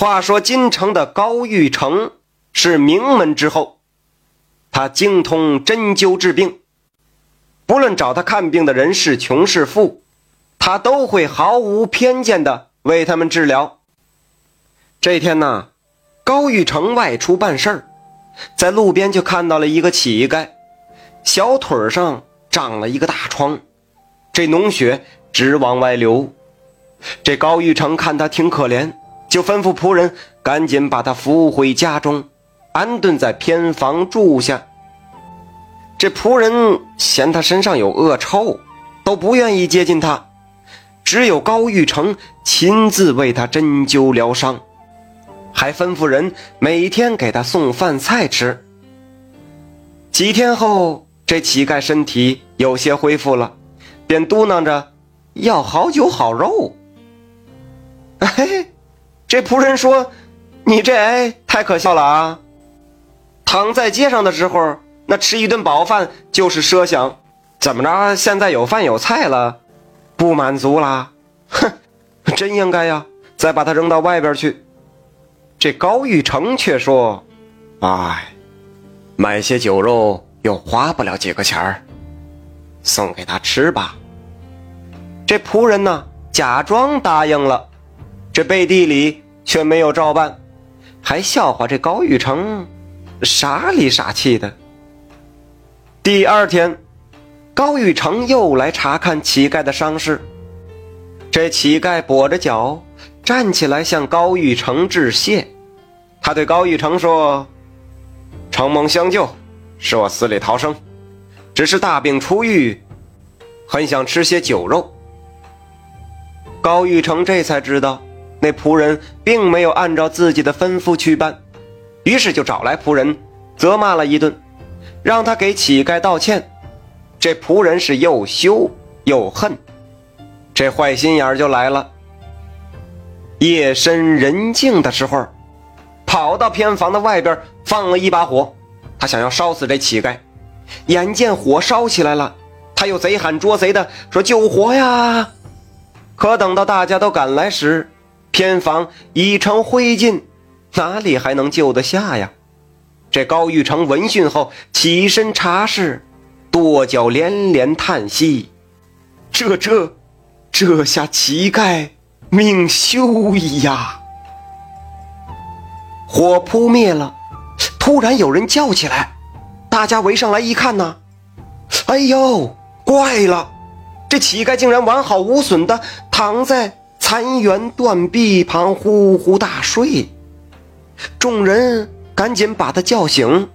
话说京城的高玉成是名门之后，他精通针灸治病，不论找他看病的人是穷是富，他都会毫无偏见的为他们治疗。这天呢，高玉成外出办事儿，在路边就看到了一个乞丐，小腿上长了一个大疮，这脓血直往外流。这高玉成看他挺可怜。就吩咐仆人赶紧把他扶回家中，安顿在偏房住下。这仆人嫌他身上有恶臭，都不愿意接近他。只有高玉成亲自为他针灸疗伤，还吩咐人每天给他送饭菜吃。几天后，这乞丐身体有些恢复了，便嘟囔着要好酒好肉。嘿。这仆人说：“你这哎太可笑了啊！躺在街上的时候，那吃一顿饱饭就是奢想，怎么着？现在有饭有菜了，不满足啦？哼，真应该呀！再把他扔到外边去。”这高玉成却说：“哎，买些酒肉又花不了几个钱儿，送给他吃吧。”这仆人呢，假装答应了。这背地里却没有照办，还笑话这高玉成傻里傻气的。第二天，高玉成又来查看乞丐的伤势。这乞丐跛着脚站起来向高玉成致谢。他对高玉成说：“承蒙相救，使我死里逃生，只是大病初愈，很想吃些酒肉。”高玉成这才知道。那仆人并没有按照自己的吩咐去办，于是就找来仆人，责骂了一顿，让他给乞丐道歉。这仆人是又羞又恨，这坏心眼就来了。夜深人静的时候，跑到偏房的外边放了一把火，他想要烧死这乞丐。眼见火烧起来了，他又贼喊捉贼的说：“救火呀！”可等到大家都赶来时，偏房已成灰烬，哪里还能救得下呀？这高玉成闻讯后起身查视，跺脚连连叹息：“这这，这下乞丐命休矣呀！”火扑灭了，突然有人叫起来，大家围上来一看呢，哎呦，怪了，这乞丐竟然完好无损的躺在。残垣断壁旁呼呼大睡，众人赶紧把他叫醒。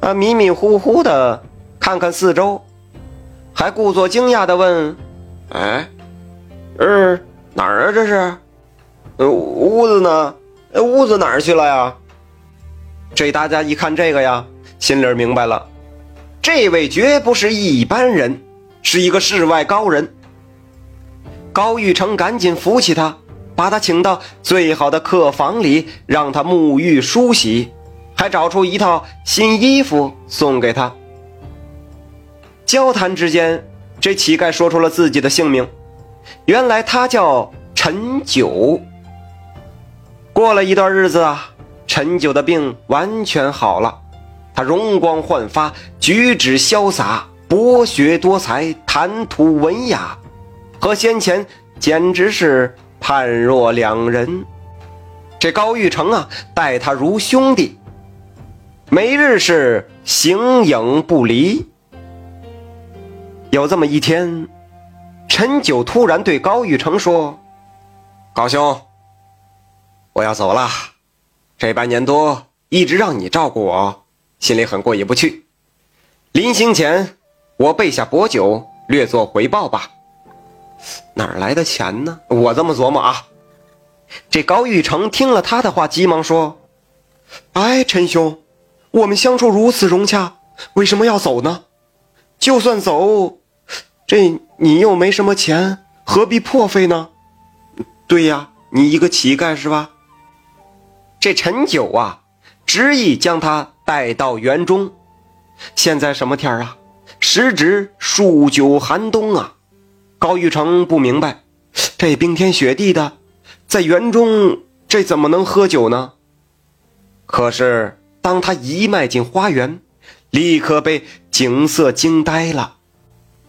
啊，迷迷糊糊的看看四周，还故作惊讶的问：“哎，呃，哪儿啊？这是？呃，屋子呢？屋子哪儿去了呀？”这大家一看这个呀，心里明白了，这位绝不是一般人，是一个世外高人。高玉成赶紧扶起他，把他请到最好的客房里，让他沐浴梳洗，还找出一套新衣服送给他。交谈之间，这乞丐说出了自己的姓名，原来他叫陈九。过了一段日子啊，陈九的病完全好了，他容光焕发，举止潇洒，博学多才，谈吐文雅。和先前简直是判若两人。这高玉成啊，待他如兄弟，每日是形影不离。有这么一天，陈九突然对高玉成说：“高兄，我要走了。这半年多一直让你照顾我，心里很过意不去。临行前，我备下薄酒，略作回报吧。”哪来的钱呢？我这么琢磨啊。这高玉成听了他的话，急忙说：“哎，陈兄，我们相处如此融洽，为什么要走呢？就算走，这你又没什么钱，何必破费呢？对呀，你一个乞丐是吧？”这陈九啊，执意将他带到园中。现在什么天儿啊？时值数九寒冬啊。高玉成不明白，这冰天雪地的，在园中这怎么能喝酒呢？可是当他一迈进花园，立刻被景色惊呆了。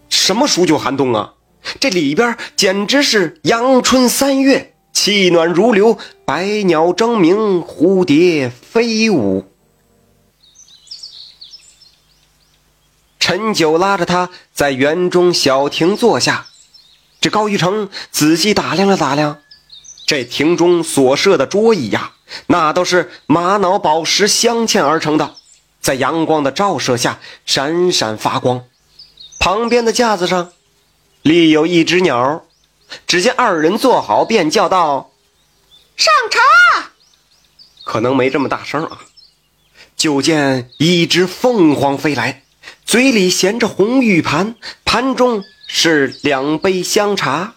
什么数九寒冬啊！这里边简直是阳春三月，气暖如流，百鸟争鸣，蝴蝶飞舞。陈九拉着他在园中小亭坐下，这高玉成仔细打量了打量，这亭中所设的桌椅呀，那都是玛瑙宝石镶嵌而成的，在阳光的照射下闪闪发光。旁边的架子上。立有一只鸟，只见二人坐好，便叫道：“上茶。”可能没这么大声啊。就见一只凤凰飞来，嘴里衔着红玉盘，盘中是两杯香茶。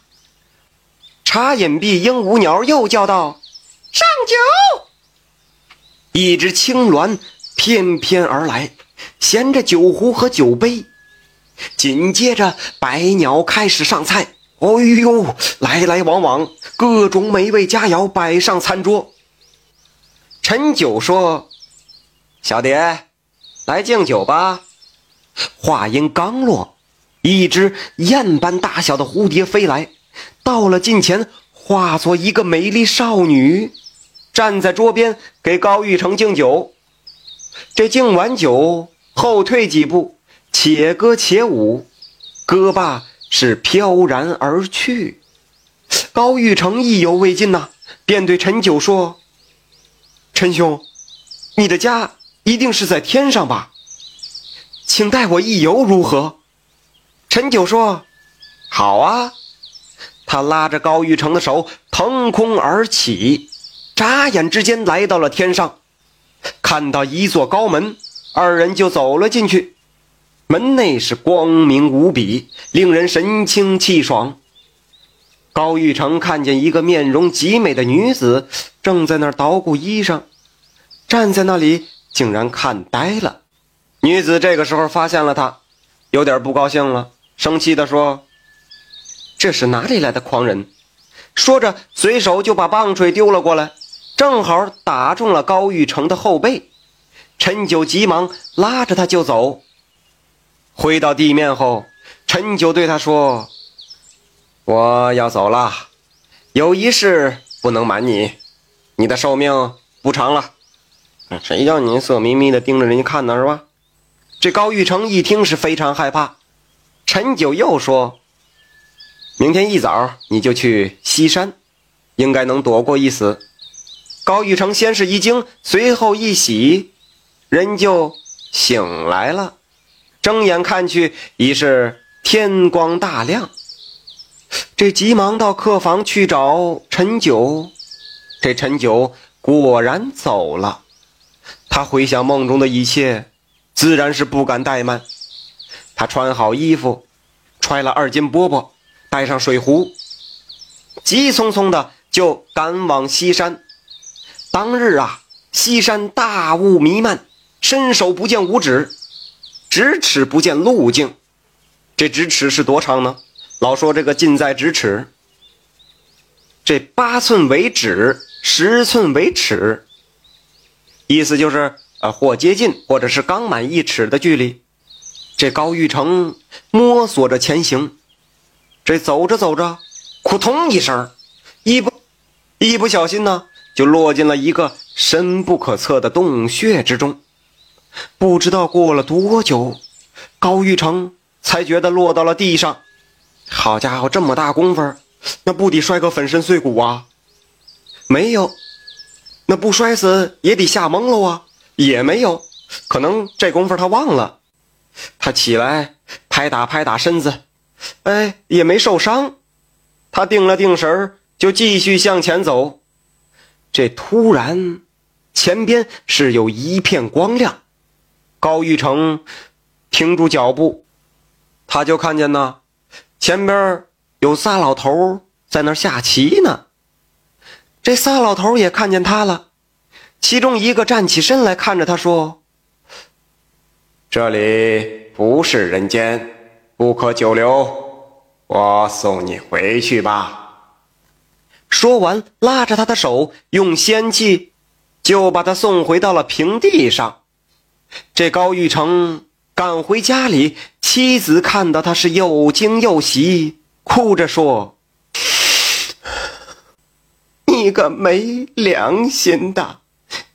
茶饮毕，鹦鹉鸟又叫道：“上酒。”一只青鸾翩翩而来，衔着酒壶和酒杯。紧接着，百鸟开始上菜。哎呦，来来往往，各种美味佳肴摆上餐桌。陈九说：“小蝶，来敬酒吧。”话音刚落，一只燕般大小的蝴蝶飞来，到了近前，化作一个美丽少女，站在桌边给高玉成敬酒。这敬完酒，后退几步。且歌且舞，歌罢是飘然而去。高玉成意犹未尽呐，便对陈九说：“陈兄，你的家一定是在天上吧？请带我一游如何？”陈九说：“好啊。”他拉着高玉成的手腾空而起，眨眼之间来到了天上，看到一座高门，二人就走了进去。门内是光明无比，令人神清气爽。高玉成看见一个面容极美的女子正在那儿捣鼓衣裳，站在那里竟然看呆了。女子这个时候发现了他，有点不高兴了，生气地说：“这是哪里来的狂人？”说着，随手就把棒槌丢了过来，正好打中了高玉成的后背。陈九急忙拉着他就走。回到地面后，陈九对他说：“我要走了，有一事不能瞒你，你的寿命不长了。谁叫你色眯眯的盯着人家看呢？是吧？”这高玉成一听是非常害怕。陈九又说：“明天一早你就去西山，应该能躲过一死。”高玉成先是一惊，随后一喜，人就醒来了。睁眼看去，已是天光大亮。这急忙到客房去找陈九，这陈九果然走了。他回想梦中的一切，自然是不敢怠慢。他穿好衣服，揣了二斤饽饽，带上水壶，急匆匆的就赶往西山。当日啊，西山大雾弥漫，伸手不见五指。咫尺不见路径，这咫尺是多长呢？老说这个近在咫尺，这八寸为指，十寸为尺，意思就是啊，或接近，或者是刚满一尺的距离。这高玉成摸索着前行，这走着走着，扑通一声，一不一不小心呢，就落进了一个深不可测的洞穴之中。不知道过了多久，高玉成才觉得落到了地上。好家伙，这么大功夫，那不得摔个粉身碎骨啊？没有，那不摔死也得吓懵了啊？也没有，可能这功夫他忘了。他起来拍打拍打身子，哎，也没受伤。他定了定神，就继续向前走。这突然，前边是有一片光亮。高玉成停住脚步，他就看见呢，前边有仨老头在那下棋呢。这仨老头也看见他了，其中一个站起身来看着他说：“这里不是人间，不可久留，我送你回去吧。”说完，拉着他的手，用仙气就把他送回到了平地上。这高玉成赶回家里，妻子看到他是又惊又喜，哭着说：“你个没良心的，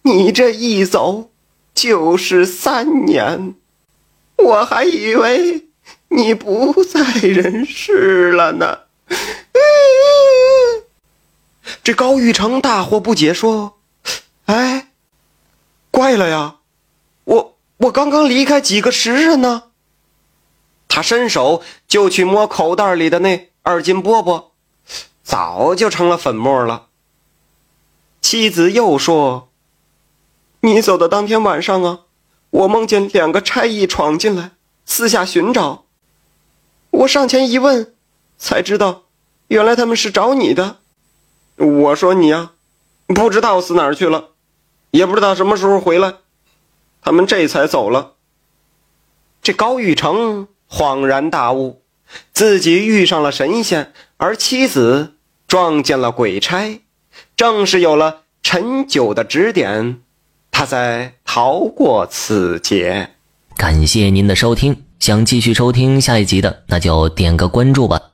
你这一走就是三年，我还以为你不在人世了呢。”这高玉成大惑不解，说：“哎，怪了呀，我我刚刚离开几个时辰呢。”他伸手就去摸口袋里的那二斤饽饽，早就成了粉末了。妻子又说：“你走的当天晚上啊，我梦见两个差役闯进来，四下寻找。我上前一问，才知道，原来他们是找你的。”我说你呀，不知道死哪儿去了，也不知道什么时候回来，他们这才走了。这高玉成恍然大悟，自己遇上了神仙，而妻子撞见了鬼差，正是有了陈九的指点，他才逃过此劫。感谢您的收听，想继续收听下一集的，那就点个关注吧。